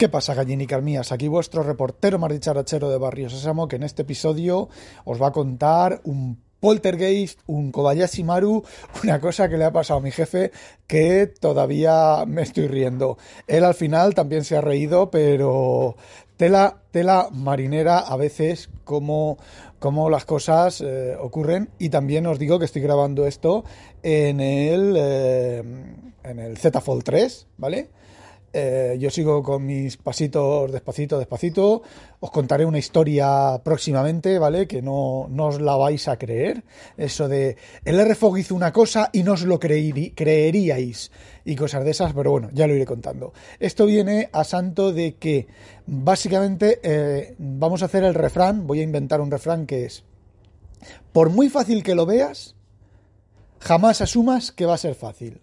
¿Qué pasa, gallinicas mías? Aquí vuestro reportero más dicharachero de Barrio Sésamo, que en este episodio os va a contar un poltergeist, un Kobayashi Maru, una cosa que le ha pasado a mi jefe que todavía me estoy riendo. Él al final también se ha reído, pero tela, tela marinera a veces como, como las cosas eh, ocurren. Y también os digo que estoy grabando esto en el, eh, en el Z Fold 3, ¿vale? Eh, yo sigo con mis pasitos despacito, despacito. Os contaré una historia próximamente, ¿vale? Que no, no os la vais a creer. Eso de el RFOG hizo una cosa y no os lo creeríais. Y cosas de esas, pero bueno, ya lo iré contando. Esto viene a santo de que básicamente eh, vamos a hacer el refrán. Voy a inventar un refrán que es: Por muy fácil que lo veas, jamás asumas que va a ser fácil.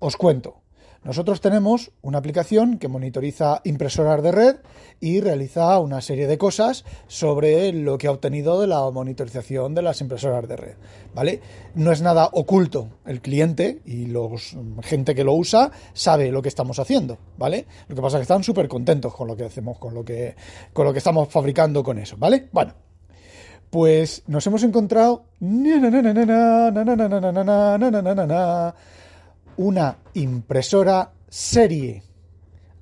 Os cuento. Nosotros tenemos una aplicación que monitoriza impresoras de red y realiza una serie de cosas sobre lo que ha obtenido de la monitorización de las impresoras de red, ¿vale? No es nada oculto. El cliente y la gente que lo usa sabe lo que estamos haciendo, ¿vale? Lo que pasa es que están súper contentos con lo que hacemos, con lo que, con lo que estamos fabricando con eso, ¿vale? Bueno, pues nos hemos encontrado una impresora serie.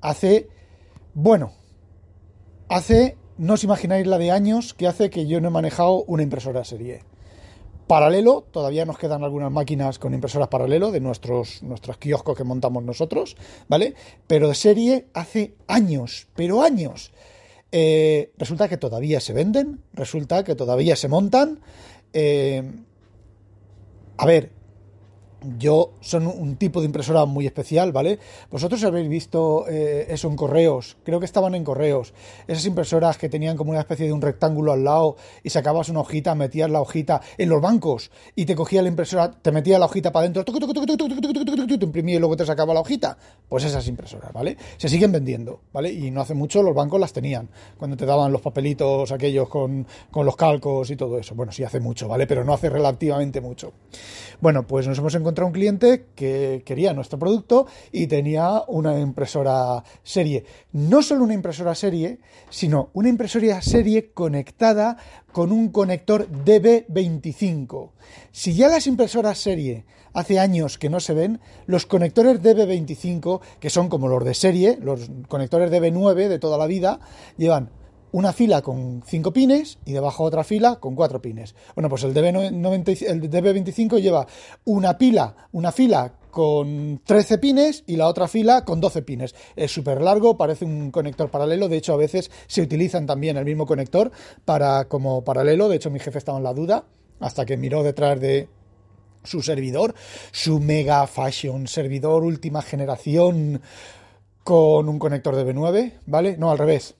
Hace, bueno, hace, no os imagináis la de años que hace que yo no he manejado una impresora serie. Paralelo, todavía nos quedan algunas máquinas con impresoras paralelo de nuestros, nuestros kioscos que montamos nosotros, ¿vale? Pero de serie hace años, pero años. Eh, resulta que todavía se venden, resulta que todavía se montan. Eh, a ver, yo son un tipo de impresora muy especial, ¿vale? Vosotros habéis visto eh, eso en correos, creo que estaban en correos, esas impresoras que tenían como una especie de un rectángulo al lado y sacabas una hojita, metías la hojita en los bancos y te cogía la impresora, te metía la hojita para adentro, te imprimía y luego te sacaba la hojita. Pues esas impresoras, ¿vale? Se siguen vendiendo, ¿vale? Y no hace mucho los bancos las tenían, cuando te daban los papelitos aquellos con, con los calcos y todo eso. Bueno, sí hace mucho, ¿vale? Pero no hace relativamente mucho. Bueno, pues nos hemos encontrado un cliente que quería nuestro producto y tenía una impresora serie. No solo una impresora serie, sino una impresora serie conectada con un conector DB25. Si ya las impresoras serie hace años que no se ven, los conectores DB25, que son como los de serie, los conectores DB9 de toda la vida, llevan una fila con 5 pines y debajo otra fila con 4 pines. Bueno, pues el, DB90, el DB25 lleva una pila, una fila con 13 pines y la otra fila con 12 pines. Es súper largo, parece un conector paralelo, de hecho a veces se utilizan también el mismo conector para como paralelo, de hecho mi jefe estaba en la duda hasta que miró detrás de su servidor, su mega fashion servidor última generación con un conector DB9, ¿vale? No, al revés,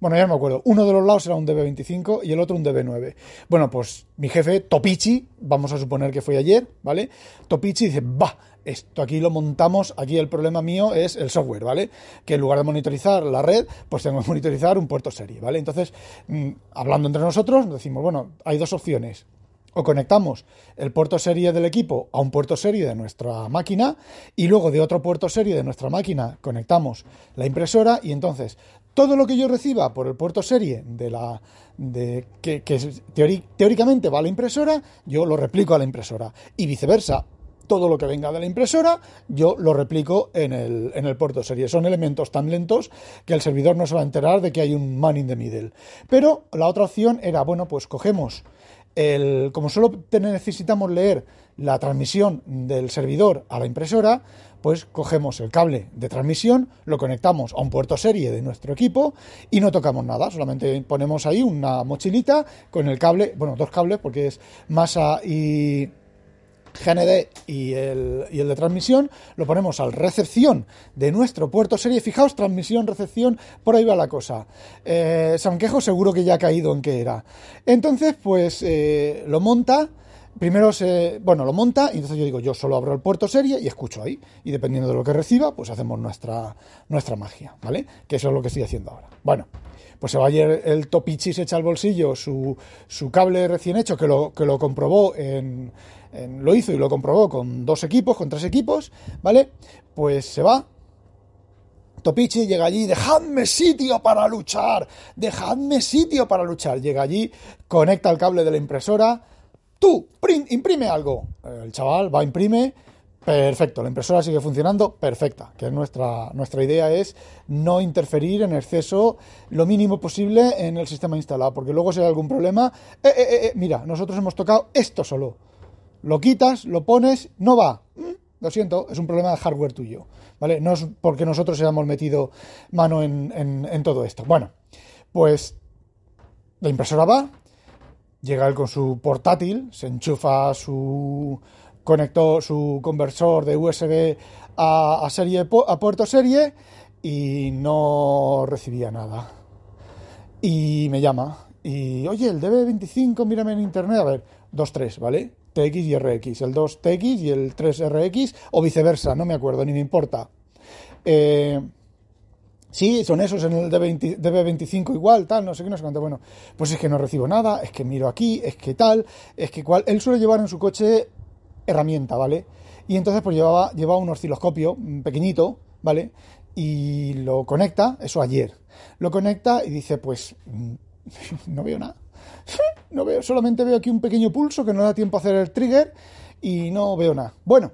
bueno, ya me acuerdo. Uno de los lados era un DB25 y el otro un DB9. Bueno, pues mi jefe, Topichi, vamos a suponer que fue ayer, ¿vale? Topichi dice, va, esto aquí lo montamos, aquí el problema mío es el software, ¿vale? Que en lugar de monitorizar la red, pues tengo que monitorizar un puerto serie, ¿vale? Entonces, mm, hablando entre nosotros, decimos, bueno, hay dos opciones o conectamos el puerto serie del equipo a un puerto serie de nuestra máquina y luego de otro puerto serie de nuestra máquina conectamos la impresora y entonces todo lo que yo reciba por el puerto serie de la de que, teóricamente va a la impresora yo lo replico a la impresora y viceversa todo lo que venga de la impresora, yo lo replico en el, en el puerto serie. Son elementos tan lentos que el servidor no se va a enterar de que hay un man in the middle. Pero la otra opción era, bueno, pues cogemos el, como solo necesitamos leer la transmisión del servidor a la impresora, pues cogemos el cable de transmisión, lo conectamos a un puerto serie de nuestro equipo y no tocamos nada, solamente ponemos ahí una mochilita con el cable, bueno, dos cables porque es masa y, GND y el, y el, de transmisión, lo ponemos al recepción de nuestro puerto serie. Fijaos, transmisión, recepción, por ahí va la cosa. Eh, Sanquejo seguro que ya ha caído en qué era. Entonces, pues eh, lo monta. Primero se, bueno, lo monta y entonces yo digo, yo solo abro el puerto serie y escucho ahí. Y dependiendo de lo que reciba, pues hacemos nuestra, nuestra magia, ¿vale? Que eso es lo que estoy haciendo ahora. Bueno, pues se va ayer el Topichi, se echa al bolsillo su, su cable recién hecho, que lo, que lo comprobó en, lo hizo y lo comprobó con dos equipos, con tres equipos, ¿vale? Pues se va. Topichi llega allí, dejadme sitio para luchar, dejadme sitio para luchar. Llega allí, conecta el cable de la impresora. Tú, imprime algo. El chaval va, imprime. Perfecto, la impresora sigue funcionando perfecta, que es nuestra, nuestra idea es no interferir en exceso lo mínimo posible en el sistema instalado, porque luego si hay algún problema, eh, eh, eh, eh mira, nosotros hemos tocado esto solo lo quitas, lo pones, no va. Mm, lo siento, es un problema de hardware tuyo, ¿vale? No es porque nosotros hayamos metido mano en, todo esto. Bueno, pues la impresora va, llega él con su portátil, se enchufa su conector, su conversor de USB a, serie, a puerto serie y no recibía nada. Y me llama y, oye, el DB25, mírame en internet, a ver, 2.3, ¿vale? TX y RX, el 2 TX y el 3 RX, o viceversa, no me acuerdo, ni me importa. Eh, sí, son esos en el DB25 igual, tal, no sé qué, no sé cuánto. Bueno, pues es que no recibo nada, es que miro aquí, es que tal, es que cual. Él suele llevar en su coche herramienta, ¿vale? Y entonces pues llevaba, llevaba un osciloscopio pequeñito, ¿vale? Y lo conecta, eso ayer. Lo conecta y dice, pues mm, no veo nada. No veo, solamente veo aquí un pequeño pulso que no da tiempo a hacer el trigger y no veo nada. Bueno,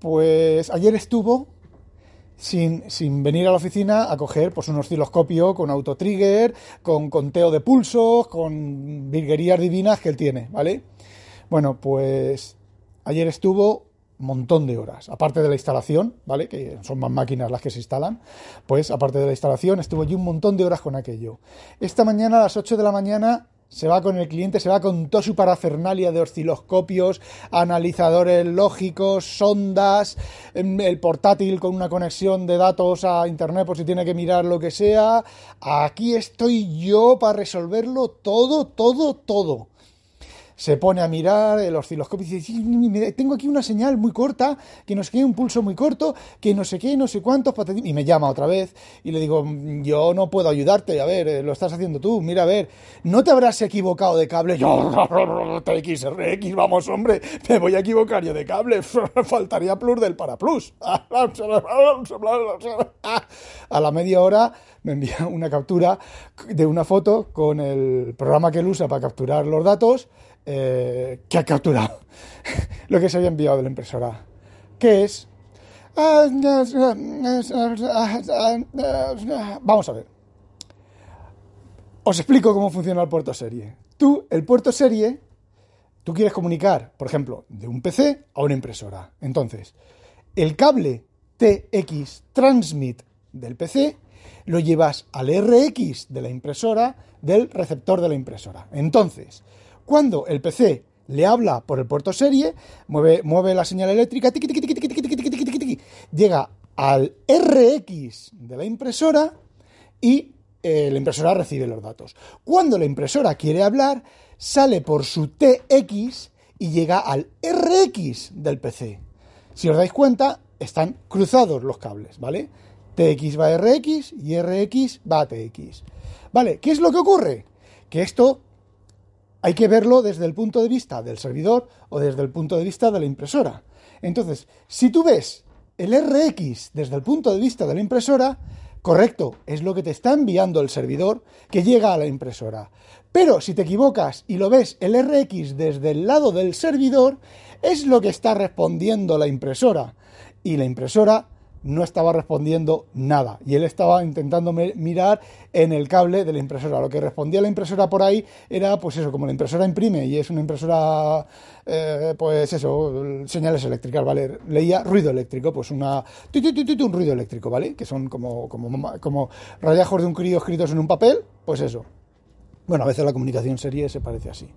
pues ayer estuvo sin, venir a la oficina a coger pues, un osciloscopio con autotrigger, con conteo de pulsos, con virguerías divinas que él tiene, ¿vale? Bueno, pues ayer estuvo un montón de horas, aparte de la instalación, ¿vale? Que son más máquinas las que se instalan, pues aparte de la instalación estuvo allí un montón de horas con aquello. Esta mañana a las 8 de la mañana se va con el cliente, se va con toda su parafernalia de osciloscopios, analizadores lógicos, sondas, em, el portátil con una conexión de datos a internet por si tiene que mirar lo que sea. Aquí estoy yo para resolverlo todo, todo, todo se pone a mirar el osciloscopio y dice, tengo aquí una señal muy corta, que no sé qué, un pulso muy corto, que no sé qué, no sé cuántos, y me llama otra vez y le digo, yo no puedo ayudarte, a ver, eh, lo estás haciendo tú, mira, a ver, ¿no te habrás equivocado de cable? Yo, TXRX, vamos, hombre, me voy a equivocar yo de cable, faltaría plus del para plus. A la media hora me envía una captura de una foto con el programa que él usa para capturar los datos eh, que ha capturado lo que se había enviado de la impresora, que es... Vamos a ver. Os explico cómo funciona el puerto serie. Tú, el puerto serie, tú quieres comunicar, por ejemplo, de un PC a una impresora. Entonces, el cable TX Transmit del PC lo llevas al RX de la impresora del receptor de la impresora. Entonces, cuando el PC le habla por el puerto serie, mueve, mueve la señal eléctrica, llega al RX de la impresora y la impresora recibe los datos. Cuando la impresora quiere hablar, sale por su TX y llega al RX del PC. Si os dais cuenta, están cruzados los cables, ¿vale? TX va a RX y RX va a TX. ¿Vale? ¿Qué es lo que ocurre? Que esto hay que verlo desde el punto de vista del servidor o desde el punto de vista de la impresora. Entonces, si tú ves el RX desde el punto de vista de la impresora, correcto, es lo que te está enviando el servidor que llega a la impresora. Pero si te equivocas y lo ves el RX desde el lado del servidor, es lo que está respondiendo la impresora. Y la impresora no estaba respondiendo nada. Y él estaba intentando mirar en el cable de la impresora. Lo que respondía la impresora por ahí era, pues eso, como la impresora imprime y es una impresora, eh, pues eso, señales eléctricas, ¿vale? Leía ruido eléctrico, pues una, un ruido eléctrico, ¿vale? Que son como, como, como rayajos de un crío escritos en un papel, pues eso. Bueno, a veces la comunicación serie se parece así.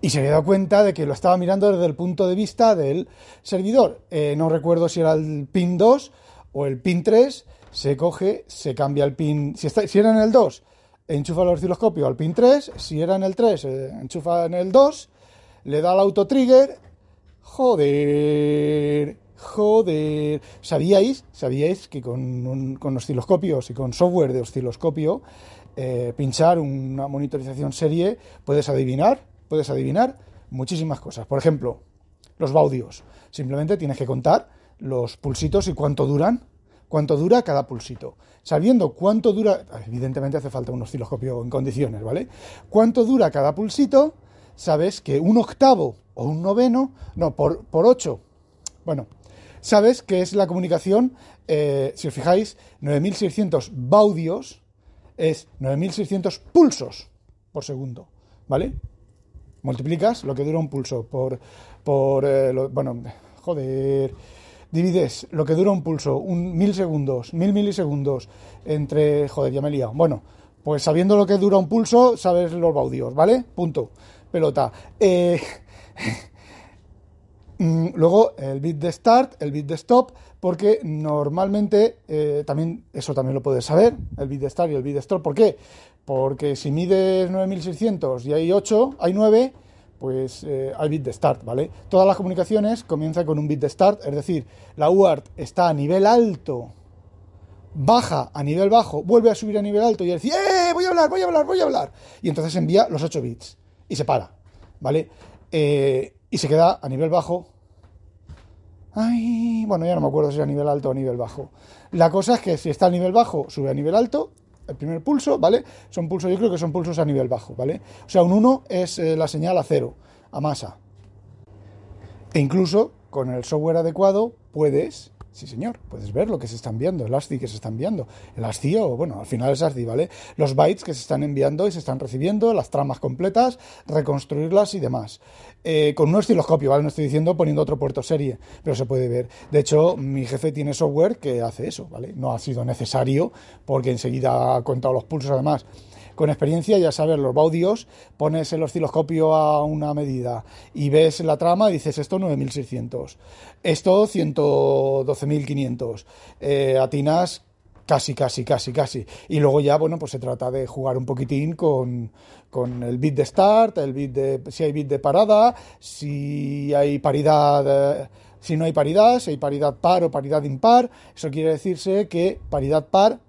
y se había dado cuenta de que lo estaba mirando desde el punto de vista del servidor. Eh, no recuerdo si era el pin 2 o el pin 3, se coge, se cambia el pin, si, está, si era en el 2, enchufa el osciloscopio al pin 3, si era en el 3, eh, enchufa en el 2, le da el auto trigger, joder, joder, ¿sabíais, sabíais que con, con osciloscopios y con software de osciloscopio, eh, pinchar una monitorización serie, puedes adivinar, puedes adivinar muchísimas cosas. Por ejemplo, los baudios. Simplemente tienes que contar los pulsitos y cuánto duran, cuánto dura cada pulsito. Sabiendo cuánto dura, evidentemente hace falta un osciloscopio en condiciones, ¿vale? Cuánto dura cada pulsito, sabes que un octavo o un noveno, no, por, por ocho, bueno, sabes que es la comunicación, eh, si os fijáis, 9600 baudios es 9600 pulsos por segundo, ¿vale? Multiplicas lo que dura un pulso por, por eh, bueno, joder, divides lo que dura un pulso, un mil segundos, mil milisegundos, entre, joder, ya me he. Bueno, pues sabiendo lo que dura un pulso, sabes los baudios, ¿vale? Punto. Pelota. Eh, mm, luego el bit de start, el bit de stop, porque normalmente eh, también eso también lo puedes saber, el bit de start y el bit de stop. ¿Por qué? Porque si mides 9600 y hay 8, hay 9, pues eh, hay bit de start, ¿vale? Todas las comunicaciones comienzan con un bit de start, es decir, la UART está a nivel alto, baja a nivel bajo, vuelve a subir a nivel alto y dice, ¡eh! Voy a hablar, voy a hablar, voy a hablar. Y entonces envía los 8 bits y se para, ¿vale? Eh, y se queda a nivel bajo. Ay, bueno, ya no me acuerdo si es a nivel alto o a nivel bajo. La cosa es que si está a nivel bajo, sube a nivel alto, el primer pulso, ¿vale? Son pulsos, yo creo que son pulsos a nivel bajo, ¿vale? O sea, un 1 es eh, la señal a cero, a masa. E incluso con el software adecuado puedes Sí, señor, puedes ver lo que se está enviando, el ASCII que se está enviando, el ASCII o, bueno, al final es ASCII, ¿vale? Los bytes que se están enviando y se están recibiendo, las tramas completas, reconstruirlas y demás. Eh, con un osciloscopio, ¿vale? No estoy diciendo poniendo otro puerto serie, pero se puede ver. De hecho, mi jefe tiene software que hace eso, ¿vale? No ha sido necesario porque enseguida ha contado los pulsos además con experiencia, ya sabes, los baudios, pones el osciloscopio a una medida y ves la trama y dices esto 9600, esto 112.500, eh, atinas casi, casi, casi, casi. Y luego ya, bueno, pues se trata de jugar un poquitín con, con el bit de start, el bit de, si hay bit de parada, si hay paridad... Eh, si no hay paridad, si hay paridad par o paridad impar, eso quiere decirse que paridad par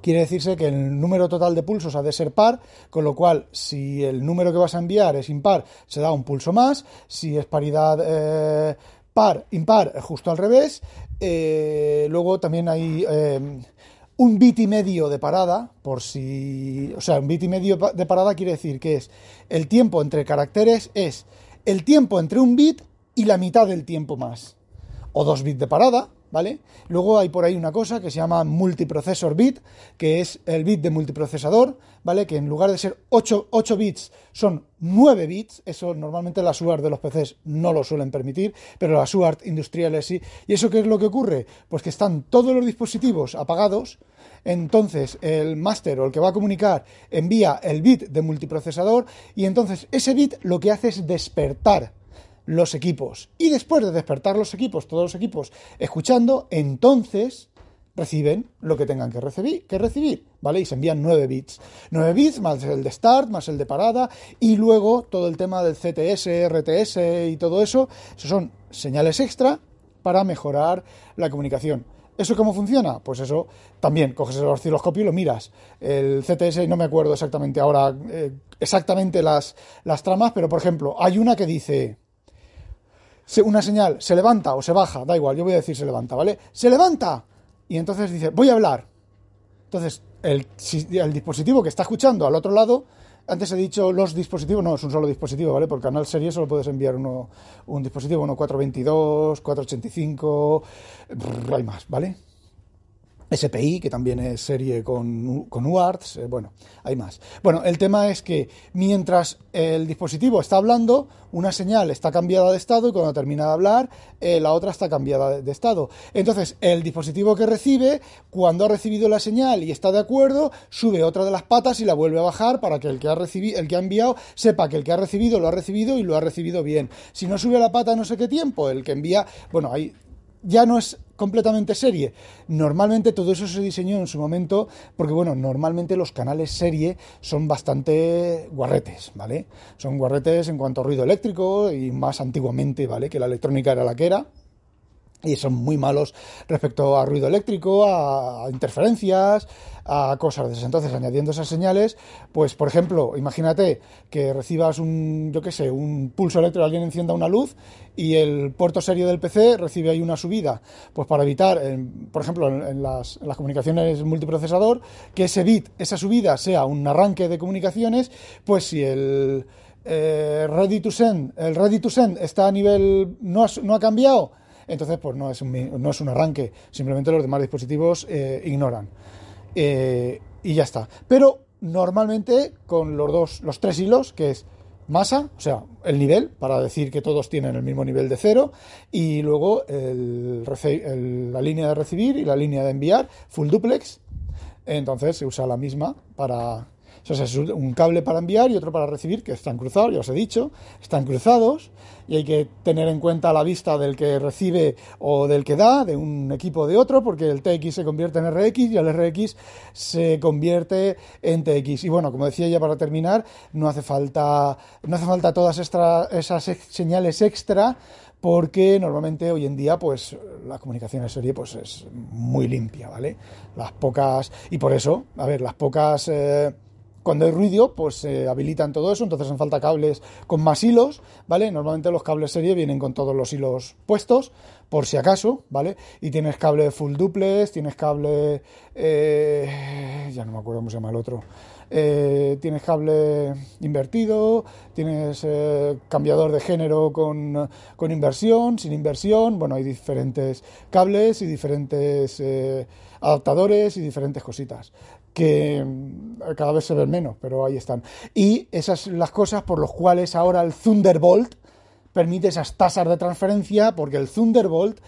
quiere decirse que el número total de pulsos ha de ser par, con lo cual si el número que vas a enviar es impar, se da un pulso más, si es paridad eh, par, impar, justo al revés. Eh, luego también hay eh, un bit y medio de parada, por si, o sea, un bit y medio de parada quiere decir que es el tiempo entre caracteres es el tiempo entre un bit y la mitad del tiempo más, o dos bits de parada, ¿vale? Luego hay por ahí una cosa que se llama multiprocessor bit, que es el bit de multiprocesador, ¿vale? Que en lugar de ser 8, 8 bits son 9 bits, eso normalmente las UART de los PCs no lo suelen permitir, pero las UART industriales sí. ¿Y eso qué es lo que ocurre? Pues que están todos los dispositivos apagados, entonces el máster o el que va a comunicar envía el bit de multiprocesador y entonces ese bit lo que hace es despertar los equipos. Y después de despertar los equipos, todos los equipos escuchando, entonces reciben lo que tengan que recibir, que recibir, ¿vale? Y se envían 9 bits. 9 bits más el de start, más el de parada, y luego todo el tema del CTS, RTS y todo eso, son señales extra para mejorar la comunicación. ¿Eso cómo funciona? Pues eso también coges el osciloscopio y lo miras. El CTS, no me acuerdo exactamente ahora, eh, exactamente las, las tramas, pero por ejemplo, hay una que dice una señal se levanta o se baja, da igual, yo voy a decir se levanta, ¿vale? Se levanta y entonces dice, voy a hablar. Entonces, el, el dispositivo que está escuchando al otro lado, antes he dicho los dispositivos, no es un solo dispositivo, ¿vale? Por canal serie solo puedes enviar uno, un dispositivo, uno 422, 485, hay más, ¿vale? SPI, que también es serie con, con UARTs, eh, bueno, hay más. Bueno, el tema es que mientras el dispositivo está hablando, una señal está cambiada de estado y cuando termina de hablar, eh, la otra está cambiada de, estado. Entonces, el dispositivo que recibe, cuando ha recibido la señal y está de acuerdo, sube otra de las patas y la vuelve a bajar para que el que ha, recibido, el que ha enviado sepa que el que ha recibido lo ha recibido y lo ha recibido bien. Si no sube la pata no sé qué tiempo, el que envía, bueno, ahí ya no es completamente serie. Normalmente todo eso se diseñó en su momento porque, bueno, normalmente los canales serie son bastante guarretes, ¿vale? Son guarretes en cuanto a ruido eléctrico y más antiguamente, ¿vale? Que la electrónica era la que era y son muy malos respecto a ruido eléctrico, a, interferencias, a cosas de esas. Entonces, añadiendo esas señales, pues por ejemplo, imagínate que recibas un, yo qué sé, un pulso eléctrico, alguien encienda una luz y el puerto serio del PC recibe ahí una subida. Pues para evitar, por ejemplo, en, las, comunicaciones multiprocesador, que ese bit, esa subida sea un arranque de comunicaciones, pues si el eh, ready to send, el ready to send está a nivel, no no ha cambiado, entonces pues no es un, no es un arranque, simplemente los demás dispositivos eh, ignoran. Eh, y ya está. Pero normalmente con los dos, los tres hilos, que es masa, o sea, el nivel, para decir que todos tienen el mismo nivel de cero, y luego la línea de recibir y la línea de enviar, full duplex, entonces se usa la misma para, es un cable para enviar y otro para recibir, que están cruzados, ya os he dicho, están cruzados y hay que tener en cuenta la vista del que recibe o del que da, de un equipo o de otro, porque el TX se convierte en RX y el RX se convierte en TX. Y bueno, como decía ya para terminar, no hace falta, no hace falta todas esas señales extra porque normalmente hoy en día pues la comunicación en serie pues es muy limpia, ¿vale? Las pocas y por eso, a ver, las pocas eh, cuando hay ruido, pues se habilitan todo eso, entonces hacen falta cables con más hilos, ¿vale? Normalmente los cables serie vienen con todos los hilos puestos, por si acaso, ¿vale? Y tienes cable full duplex, tienes cable... Eh, ya no me acuerdo cómo se llama el otro. Eh, tienes cable invertido, tienes eh, cambiador de género con, con, inversión, sin inversión, bueno, hay diferentes cables y diferentes adaptadores y diferentes cositas que mm, cada vez se ven menos, pero ahí están. Y esas son las cosas por las cuales ahora el Thunderbolt permite esas tasas de transferencia, porque el Thunderbolt,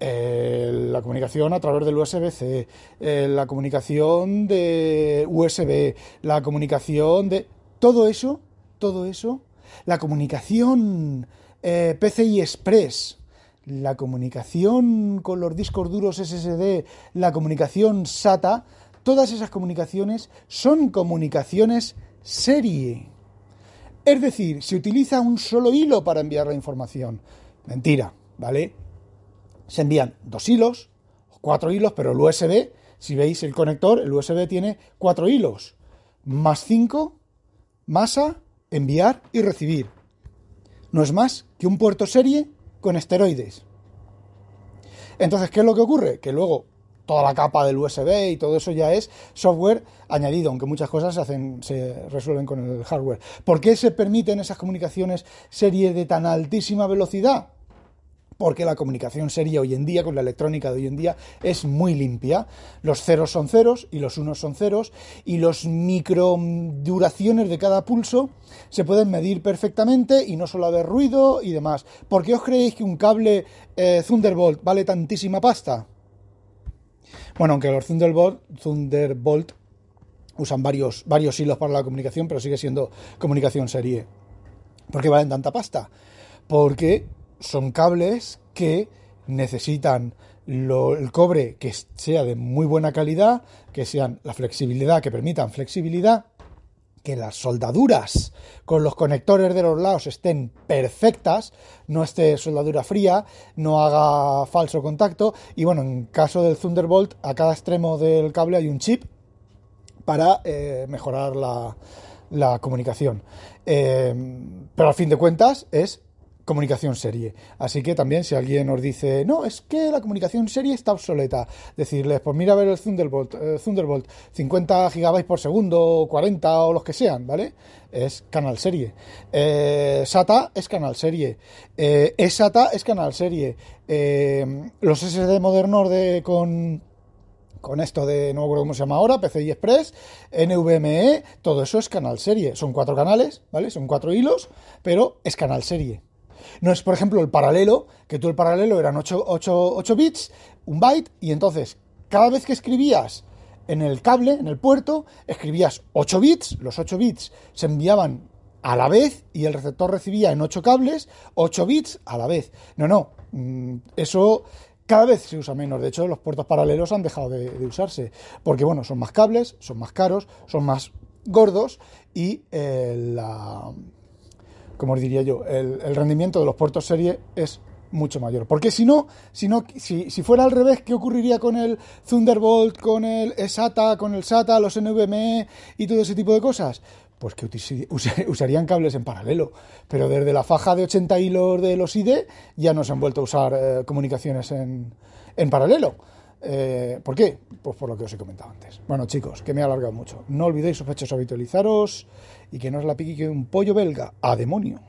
eh, la comunicación a través del USB-C, eh, la comunicación de USB, la comunicación de... Todo eso, todo eso, la comunicación eh, PCI Express, la comunicación con los discos duros SSD, la comunicación SATA, todas esas comunicaciones son comunicaciones serie. Es decir, se utiliza un solo hilo para enviar la información. Mentira, ¿vale? Se envían dos hilos, cuatro hilos, pero el USB, si veis el conector, el USB tiene cuatro hilos, más cinco, masa, enviar y recibir. No es más que un puerto serie con esteroides. Entonces, ¿qué es lo que ocurre? Que luego toda la capa del USB y todo eso ya es software añadido, aunque muchas cosas se, hacen, se resuelven con el hardware. ¿Por qué se permiten esas comunicaciones serie de tan altísima velocidad? porque la comunicación serie hoy en día, con la electrónica de hoy en día, es muy limpia. Los ceros son ceros y los unos son ceros, y los micro duraciones de cada pulso se pueden medir perfectamente y no solo haber ruido y demás. ¿Por qué os creéis que un cable eh, Thunderbolt vale tantísima pasta? Bueno, aunque los Thunderbolt, Thunderbolt usan varios, varios hilos para la comunicación, pero sigue siendo comunicación serie. ¿Por qué valen tanta pasta? Porque son cables que necesitan el cobre que sea de muy buena calidad, que sean la flexibilidad, que permitan flexibilidad que las soldaduras con los conectores de los lados estén perfectas, no esté soldadura fría, no haga falso contacto y bueno, en caso del Thunderbolt a cada extremo del cable hay un chip para eh, mejorar la, comunicación. Eh, pero al fin de cuentas es comunicación serie. Así que también si alguien nos dice, no, es que la comunicación serie está obsoleta, decirles, pues mira a ver el Thunderbolt, eh, Thunderbolt 50 gigabytes por segundo, 40 o los que sean, ¿vale? Es canal serie. Eh, SATA es canal serie. Eh, eSATA es canal serie. Eh, los SSD modernos de, con con esto de, no me acuerdo cómo se llama ahora, PCI Express, NVMe, todo eso es canal serie. Son cuatro canales, ¿vale? Son cuatro hilos, pero es canal serie. No es, por ejemplo, el paralelo, que tú el paralelo eran 8, 8 bits, un byte, y entonces cada vez que escribías en el cable, en el puerto, escribías 8 bits, los 8 bits se enviaban a la vez y el receptor recibía en 8 cables 8 bits a la vez. No, no, mm, eso cada vez se usa menos. De hecho, los puertos paralelos han dejado de, usarse. Porque, bueno, son más cables, son más caros, son más gordos y eh, la. Como os diría yo, el, rendimiento de los puertos serie es mucho mayor. Porque si no, si, no si, si, fuera al revés, ¿qué ocurriría con el Thunderbolt, con el SATA, con el SATA, los NVMe y todo ese tipo de cosas? pues que usarían cables en paralelo. Pero desde la faja de 80 hilos de los ID ya no se han vuelto a usar eh, comunicaciones en, en paralelo. Eh, ¿Por qué? Pues por lo que os he comentado antes. Bueno, chicos, que me he alargado mucho. No olvidéis, sospechosos, habitualizaros y que no os la pique un pollo belga. ¡A demonio!